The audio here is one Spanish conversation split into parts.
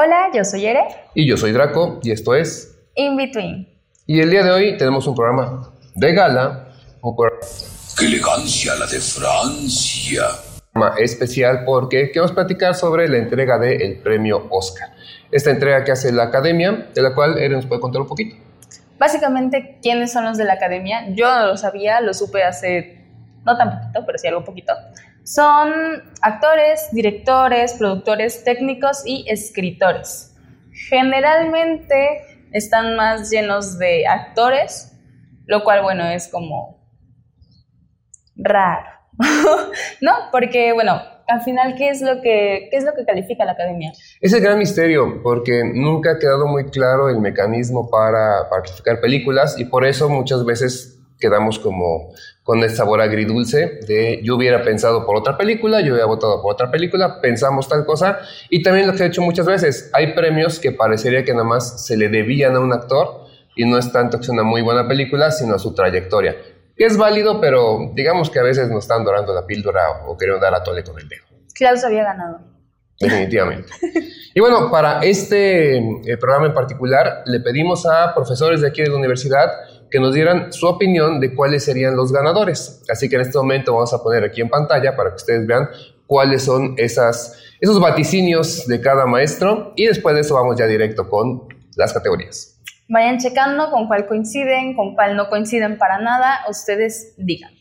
Hola, yo soy Ere. Y yo soy Draco, y esto es In Between. Y el día de hoy tenemos un programa de gala, un programa ¡Qué elegancia la de Francia! especial porque queremos platicar sobre la entrega del premio Oscar. Esta entrega que hace la Academia, de la cual Ere nos puede contar un poquito. Básicamente, ¿quiénes son los de la Academia? Yo no lo sabía, lo supe hace, no tan poquito, pero sí algo poquito. Son actores, directores, productores, técnicos y escritores. Generalmente están más llenos de actores, lo cual, bueno, es como raro. ¿No? Porque, bueno, al final, ¿qué es, lo que, ¿qué es lo que califica la academia? Es el gran misterio, porque nunca ha quedado muy claro el mecanismo para, para calificar películas y por eso muchas veces quedamos como con el sabor agridulce de yo hubiera pensado por otra película, yo hubiera votado por otra película, pensamos tal cosa. Y también lo que he hecho muchas veces, hay premios que parecería que nada más se le debían a un actor y no es tanto que sea una muy buena película, sino a su trayectoria. Que es válido, pero digamos que a veces nos están dorando la píldora o queriendo dar a tole con el dedo. Klaus había ganado. Definitivamente. y bueno, para este eh, programa en particular, le pedimos a profesores de aquí de la universidad que nos dieran su opinión de cuáles serían los ganadores. Así que en este momento vamos a poner aquí en pantalla para que ustedes vean cuáles son esas, esos vaticinios de cada maestro y después de eso vamos ya directo con las categorías. Vayan checando con cuál coinciden, con cuál no coinciden para nada, ustedes digan.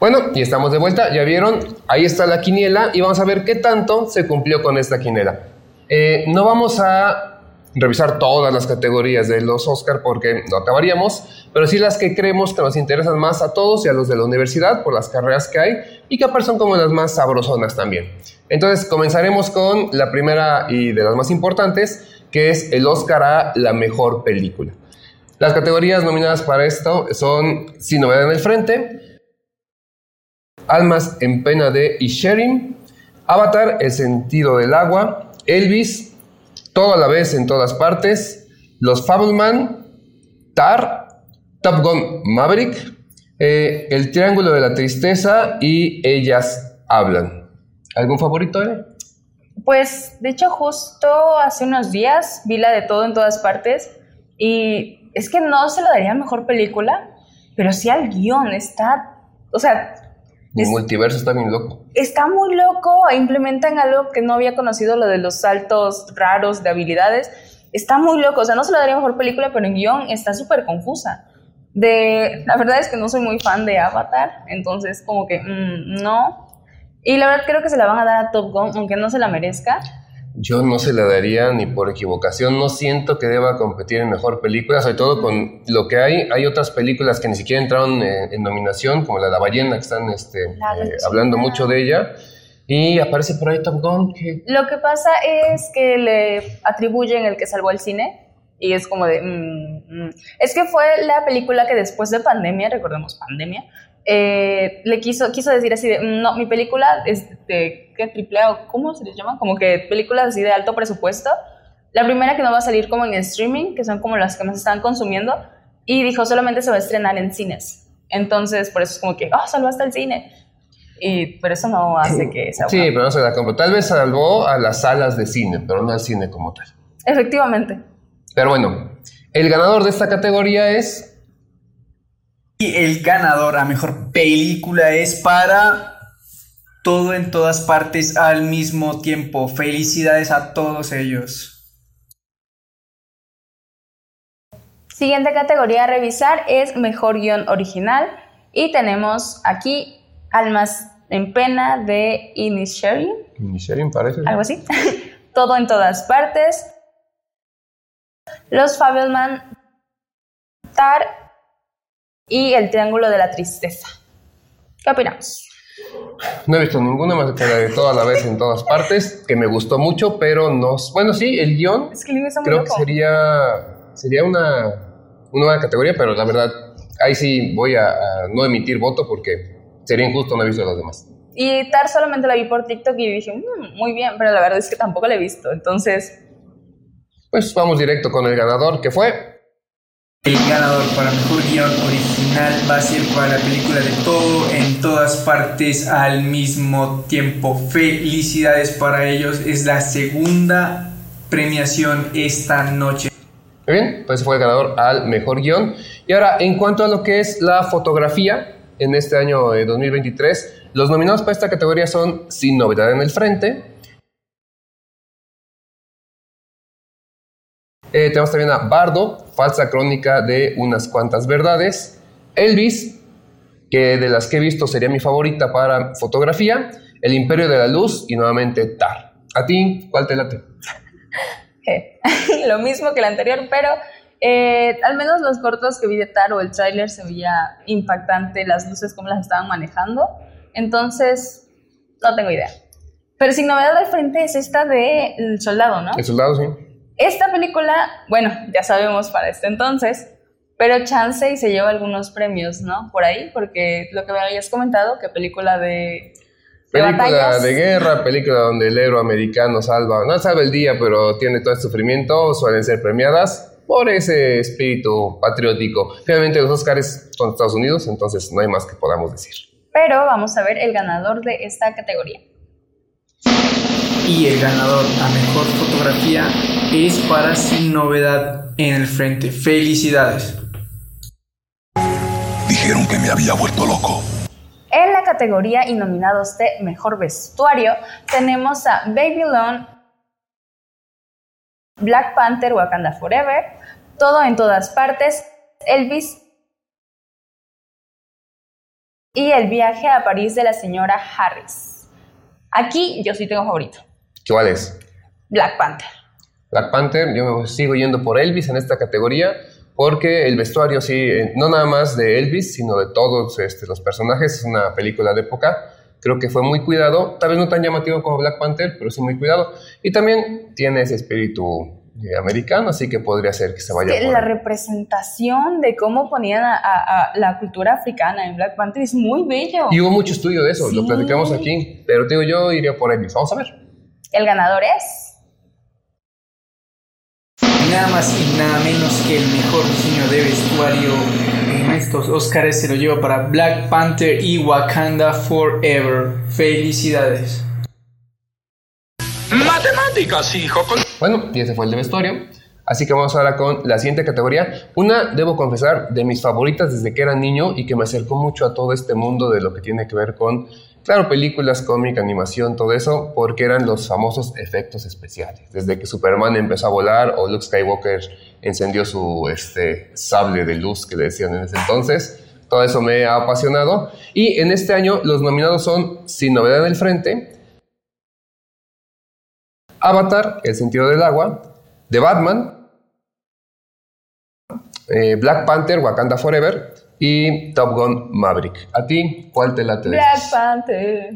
Bueno, y estamos de vuelta, ya vieron, ahí está la quiniela y vamos a ver qué tanto se cumplió con esta quiniela. Eh, no vamos a revisar todas las categorías de los Oscar porque no acabaríamos, pero sí las que creemos que nos interesan más a todos y a los de la universidad por las carreras que hay y que aparecen como las más sabrosonas también. Entonces comenzaremos con la primera y de las más importantes, que es el Oscar a la mejor película. Las categorías nominadas para esto son Sin novedad en el frente, Almas en pena de Isherin, Avatar, El sentido del agua, Elvis, Todo a la vez en todas partes, Los Fableman, Tar, Top Gun Maverick, eh, El Triángulo de la Tristeza y Ellas Hablan. ¿Algún favorito, eh? Pues, de hecho, justo hace unos días vi la de Todo en todas partes y es que no se lo daría mejor película, pero sí al guion, está, o sea, el multiverso está bien loco. Está muy loco, implementan algo que no había conocido, lo de los saltos raros de habilidades. Está muy loco, o sea, no se lo daría mejor película, pero en guion está súper confusa. De, la verdad es que no soy muy fan de Avatar, entonces como que mm, no. Y la verdad creo que se la van a dar a Top Gun, aunque no se la merezca. Yo no se la daría ni por equivocación. No siento que deba competir en mejor película, sobre todo con lo que hay. Hay otras películas que ni siquiera entraron en, nominación, como la de la ballena, que están este, eh, hablando mucho de ella. Y aparece por ahí Top Gun. Que... Lo que pasa es que le atribuyen el que salvó el cine. Y es como de... Mm, mm. Es que fue la película que después de pandemia, recordemos pandemia, eh, le quiso, quiso decir así de, no, mi película es de, ¿qué? Triple A, o ¿cómo se les llama? Como que películas así de alto presupuesto. La primera que no va a salir como en streaming, que son como las que más están consumiendo, y dijo solamente se va a estrenar en cines. Entonces, por eso es como que, oh, salvó hasta el cine. Y, pero eso no hace que sea Sí, pero no se la compra. Tal vez salvó a las salas de cine, pero no al cine como tal. Efectivamente. Pero bueno, el ganador de esta categoría es y el ganador a mejor película es para todo en todas partes al mismo tiempo. Felicidades a todos ellos. Siguiente categoría a revisar es mejor guion original. Y tenemos aquí Almas en Pena de Inisherin. Inisherin parece. Algo así. todo en todas partes. Los Fabelman Tar y El Triángulo de la Tristeza. ¿Qué opinamos? No he visto ninguna más que la de toda la vez en todas partes, que me gustó mucho, pero no. Bueno, sí, el guion. Es que el está muy creo que sería, sería una, una nueva categoría, pero la verdad, ahí sí voy a, no emitir voto porque sería injusto no he visto a los demás. Y Tar solamente la vi por TikTok y dije, mm, muy bien, pero la verdad es que tampoco la he visto, entonces. Pues vamos directo con el ganador, que fue El ganador para mejor guion original va a ser para la película de todo en todas partes al mismo tiempo. Felicidades para ellos, es la segunda premiación esta noche. Muy bien, pues fue el ganador al mejor guion. Y ahora, en cuanto a lo que es la fotografía, en este año de 2023, los nominados para esta categoría son Sin Novedad en el Frente, Eh, tenemos también a Bardo, falsa crónica de unas cuantas verdades. Elvis, que de las que he visto sería mi favorita para fotografía. El Imperio de la Luz y nuevamente Tar. ¿A ti cuál te late? Lo mismo que el anterior, pero eh, al menos los cortos que vi de Tar o el tráiler se veía impactante, las luces, cómo las estaban manejando. Entonces, no tengo idea. Pero sin novedad al frente es esta de El Soldado, ¿no? El Soldado, sí. Esta película, bueno, ya sabemos para este entonces, pero chance y se lleva algunos premios, ¿no? Por ahí, porque lo que me habías comentado, que película de... película de guerra, película donde el héroe americano salva, no salva el día, pero tiene todo el sufrimiento, suelen ser premiadas por ese espíritu patriótico. Finalmente los Oscars son Estados Unidos, entonces no hay más que podamos decir. Pero vamos a ver el ganador de esta categoría. Y el ganador a mejor fotografía es para Sin Novedad en el Frente. Felicidades. Dijeron que me había vuelto loco. En la categoría y nominados de Mejor Vestuario tenemos a Babylon, Black Panther, Wakanda Forever, Todo en todas partes, Elvis y El viaje a París de la señora Harris. Aquí yo sí tengo favorito. ¿Cuál es? Black Panther. Black Panther, yo me sigo yendo por Elvis en esta categoría, porque el vestuario sí, eh, no nada más de Elvis, sino de todos este, los personajes, es una película de época, creo que fue muy cuidado, tal vez no tan llamativo como Black Panther, pero sí muy cuidado, y también tiene ese espíritu eh, americano, así que podría ser que se vaya por La representación de cómo ponían a, la cultura africana en Black Panther es muy bello. Y hubo mucho estudio de eso, lo platicamos aquí, pero digo, yo iría por Elvis, vamos a ver. El ganador es nada más y nada menos que el mejor diseño de vestuario en estos Oscars se lo lleva para Black Panther y Wakanda Forever. Felicidades. Matemáticas, hijo. Bueno, y ese fue el de vestuario. Así que vamos ahora con la siguiente categoría. Una, debo confesar, de mis favoritas desde que era niño y que me acercó mucho a todo este mundo de lo que tiene que ver con Claro, películas, cómic, animación, todo eso, porque eran los famosos efectos especiales. Desde que Superman empezó a volar o Luke Skywalker encendió su este, sable de luz que le decían en ese entonces, todo eso me ha apasionado. Y en este año los nominados son Sin Novedad del Frente, Avatar, El Sentido del Agua, The Batman, eh, Black Panther, Wakanda Forever, y Top Gun Maverick. ¿A ti cuál te late? Black Panther.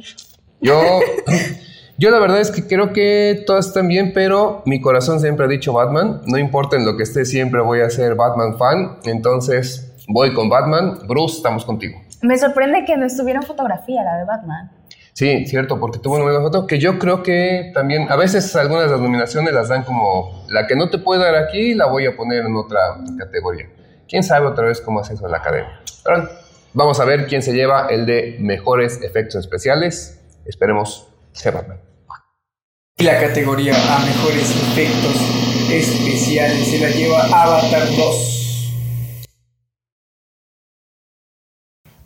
Yo, yo la verdad es que creo que todas están bien, pero mi corazón siempre ha dicho Batman. No importa en lo que esté, siempre voy a ser Batman fan. Entonces voy con Batman. Bruce, estamos contigo. Me sorprende que no estuviera en fotografía la de Batman. Sí, cierto, porque tuvo una buena foto que yo creo que también, a veces algunas de las nominaciones las dan como la que no te puedo dar aquí, la voy a poner en otra categoría. Quién sabe otra vez cómo hace eso en la academia. Pero vamos a ver quién se lleva el de mejores efectos especiales. Esperemos sea Batman. Y la categoría a mejores efectos especiales se la lleva Avatar 2.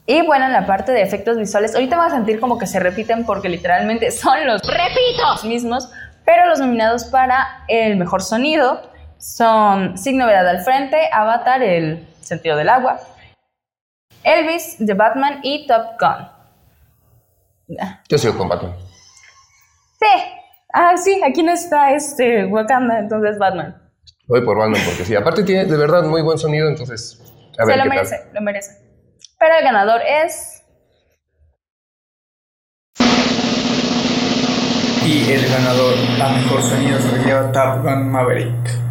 Y bueno, en la parte de efectos visuales, ahorita van a sentir como que se repiten porque literalmente son los repitos mismos, pero los nominados para el mejor sonido son Sin Novedad al Frente, Avatar, El Sentido del Agua, Elvis, The Batman y Top Gun. Yo sigo con Batman. Sí. Ah, sí, aquí no está este Wakanda, entonces Batman. Voy por Batman porque sí. Aparte tiene de verdad muy buen sonido, entonces. A ver, Se lo merece, lo merece. Pero el ganador es. Y el ganador a mejor sonido se lo lleva Top Gun Maverick.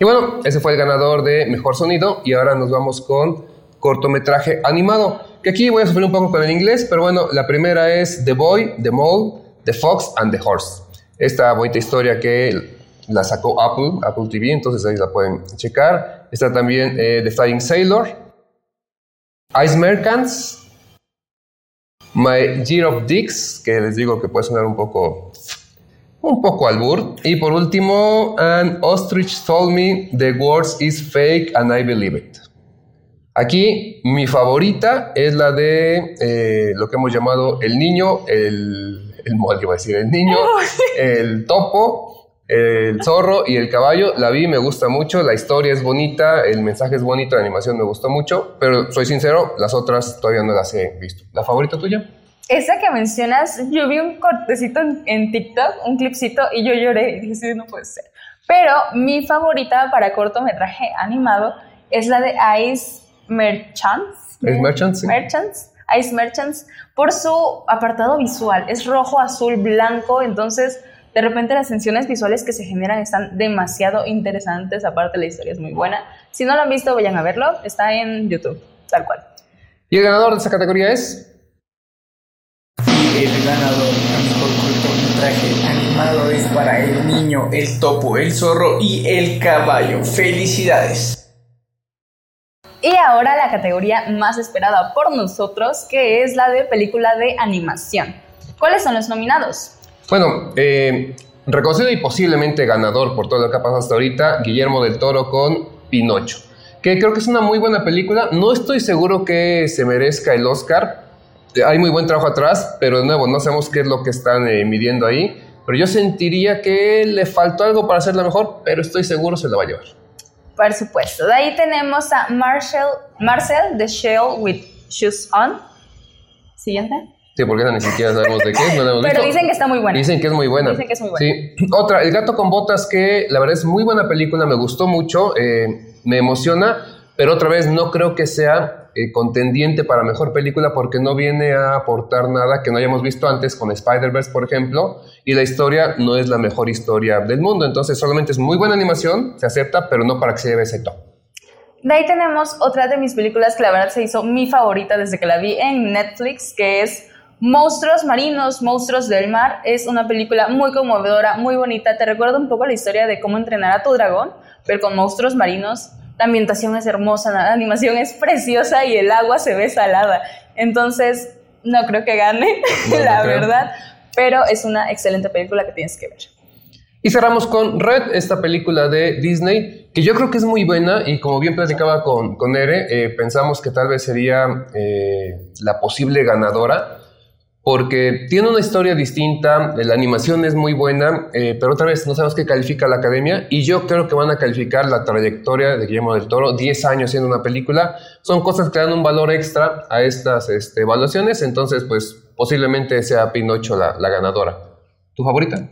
Y bueno, ese fue el ganador de Mejor Sonido y ahora nos vamos con cortometraje animado, que aquí voy a sufrir un poco con el inglés, pero bueno, la primera es The Boy, The Mole, The Fox and The Horse. Esta bonita historia que la sacó Apple, Apple TV, entonces ahí la pueden checar. Está también eh, The Flying Sailor, Ice Merchants, My Year of Dicks, que les digo que puede sonar un poco, un poco albur. Y por último, An Ostrich Told Me The Words Is Fake and I Believe It. Aquí mi favorita es la de eh, lo que hemos llamado el niño, el, el molde, iba a decir, el niño, el topo, el zorro y el caballo. La vi, me gusta mucho, la historia es bonita, el mensaje es bonito, la animación me gustó mucho, pero soy sincero, las otras todavía no las he visto. ¿La favorita tuya? Esa que mencionas, yo vi un cortecito en, en TikTok, un clipcito, y yo lloré y dije, "Sí, no puede ser. Pero mi favorita para cortometraje animado es la de Ice Merchants. ¿Es Merchants? Sí. Merchants, Ice Merchants, por su apartado visual. Es rojo, azul, blanco, entonces de repente las tensiones visuales que se generan están demasiado interesantes, aparte la historia es muy buena. Si no lo han visto, vayan a verlo, está en YouTube, tal cual. Y el ganador de esa categoría es... Y el ganador a mejor cortometraje animado es para el niño, el topo, el zorro y el caballo. ¡Felicidades! Y ahora la categoría más esperada por nosotros, que es la de película de animación. ¿Cuáles son los nominados? Bueno, eh, reconocido y posiblemente ganador por todo lo que ha pasado hasta ahorita, Guillermo del Toro con Pinocho, que creo que es una muy buena película. No estoy seguro que se merezca el Oscar. Eh, Hay muy buen trabajo atrás, pero de nuevo, no sabemos qué es lo que están eh, midiendo ahí. Pero yo sentiría que le faltó algo para hacerla mejor, pero estoy seguro se la va a llevar. Por supuesto. De ahí tenemos a Marshall, Marcel the Shell with Shoes On. Siguiente. Sí, porque esa ni siquiera sabemos de qué es, no la hemos Pero visto. dicen que está muy buena. Dicen que es muy buena. Dicen que es muy buena. Sí. Otra, El gato con botas, que la verdad es muy buena película, me gustó mucho, eh, me emociona, pero otra vez no creo que sea eh, contendiente para mejor película porque no viene a aportar nada que no hayamos visto antes con Spider-Verse, por ejemplo, y la historia no es la mejor historia del mundo, entonces solamente es muy buena animación, se acepta, pero no para que se lleve ese top. De ahí tenemos otra de mis películas que la verdad se hizo mi favorita desde que la vi en Netflix, que es Monstruos Marinos, Monstruos del Mar. Es una película muy conmovedora, muy bonita. Te recuerda un poco la historia de cómo entrenar a tu dragón, pero con monstruos marinos. La ambientación es hermosa, la animación es preciosa y el agua se ve salada. Entonces, no creo que gane, No, no la creo. verdad, pero es una excelente película que tienes que ver. Y cerramos con Red, esta película de Disney, que yo creo que es muy buena y como bien platicaba con, con Ere, eh, pensamos que tal vez sería eh, la posible ganadora, porque tiene una historia distinta, la animación es muy buena, eh, pero otra vez no sabemos qué califica la academia y yo creo que van a calificar la trayectoria de Guillermo del Toro, 10 años siendo una película, son cosas que dan un valor extra a estas este, evaluaciones, entonces pues posiblemente sea Pinocho la, ganadora. ¿Tu favorita?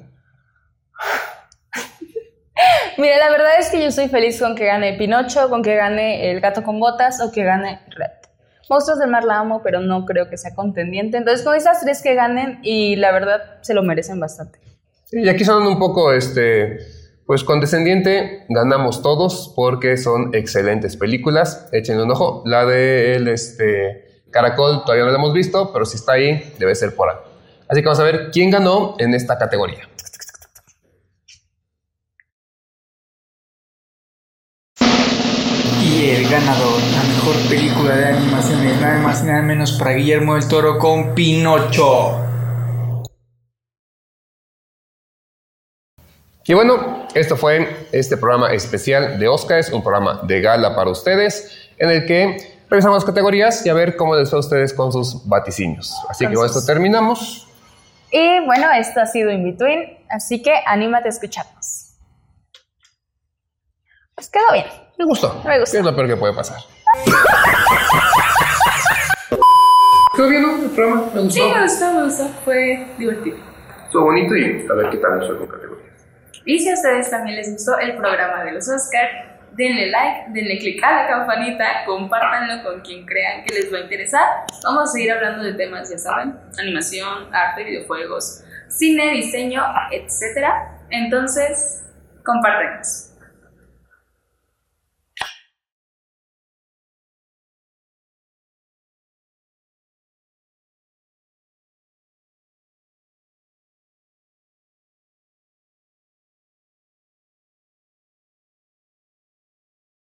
Mira, la verdad es que yo soy feliz con que gane Pinocho, con que gane El gato con botas o que gane Red. Monstruos del mar la amo, pero no creo que sea contendiente. Entonces, con esas tres que ganen, y la verdad se lo merecen bastante. Sí, Y aquí son un poco, este, pues condescendiente, ganamos todos porque son excelentes películas. Échenle un ojo. La de el, este, Caracol todavía no la hemos visto, pero si está ahí, debe ser por ahí. Así que vamos a ver quién ganó en esta categoría. Y el ganador mejor película de animación es nada más y nada menos para Guillermo del Toro con Pinocho. Y bueno, esto fue este programa especial de Oscars, un programa de gala para ustedes, en el que revisamos categorías y a ver cómo les fue a ustedes con sus vaticinios. Así que con esto terminamos. Y bueno, esto ha sido In Between, así que anímate a escucharnos. Pues quedó bien. Me gustó. Me gustó. ¿Qué es lo peor que puede pasar? ¿Todo bien, no? El programa me gustó. gustó, me gustó. Fue divertido. Estuvo bonito y a ver qué tal nos fue con categorías. Y si a ustedes también les gustó el programa de los Oscar, denle like, denle click a la campanita, compártanlo con quien crean que les va a interesar. Vamos a seguir hablando de temas, ya saben, animación, arte, videojuegos, cine, diseño, etc. Entonces, compártenos.